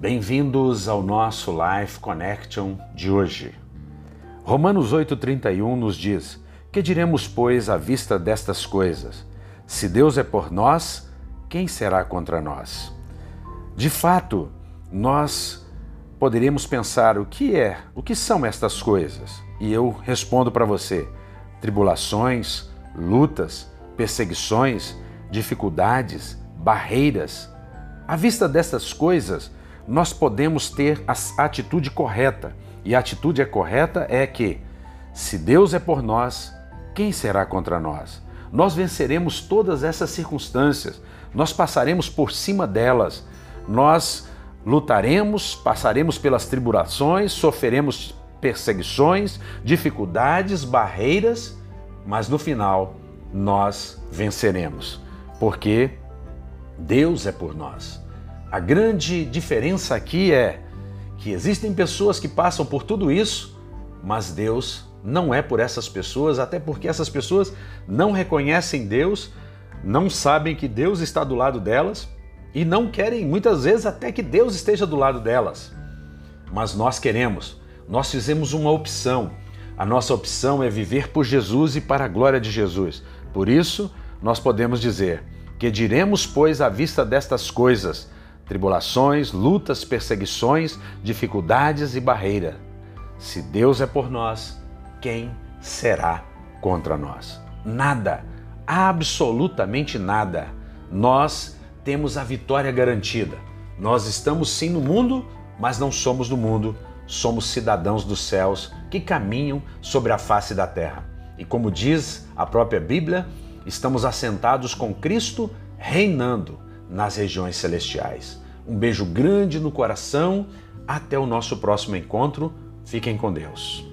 Bem-vindos ao nosso Life Connection de hoje. Romanos 8,31 nos diz: Que diremos, pois, à vista destas coisas? Se Deus é por nós, quem será contra nós? De fato, nós poderíamos pensar o que é, o que são estas coisas? E eu respondo para você: tribulações, lutas, perseguições, dificuldades, barreiras. À vista destas coisas, nós podemos ter a atitude correta. E a atitude é correta é que, se Deus é por nós, quem será contra nós? Nós venceremos todas essas circunstâncias, nós passaremos por cima delas, nós lutaremos, passaremos pelas tribulações, sofreremos perseguições, dificuldades, barreiras, mas no final nós venceremos, porque Deus é por nós. A grande diferença aqui é que existem pessoas que passam por tudo isso, mas Deus não é por essas pessoas, até porque essas pessoas não reconhecem Deus, não sabem que Deus está do lado delas e não querem muitas vezes até que Deus esteja do lado delas. Mas nós queremos, nós fizemos uma opção. A nossa opção é viver por Jesus e para a glória de Jesus. Por isso, nós podemos dizer: Que diremos, pois, à vista destas coisas? Tribulações, lutas, perseguições, dificuldades e barreira. Se Deus é por nós, quem será contra nós? Nada, absolutamente nada. Nós temos a vitória garantida. Nós estamos sim no mundo, mas não somos do mundo. Somos cidadãos dos céus que caminham sobre a face da terra. E como diz a própria Bíblia, estamos assentados com Cristo reinando nas regiões celestiais. Um beijo grande no coração. Até o nosso próximo encontro. Fiquem com Deus.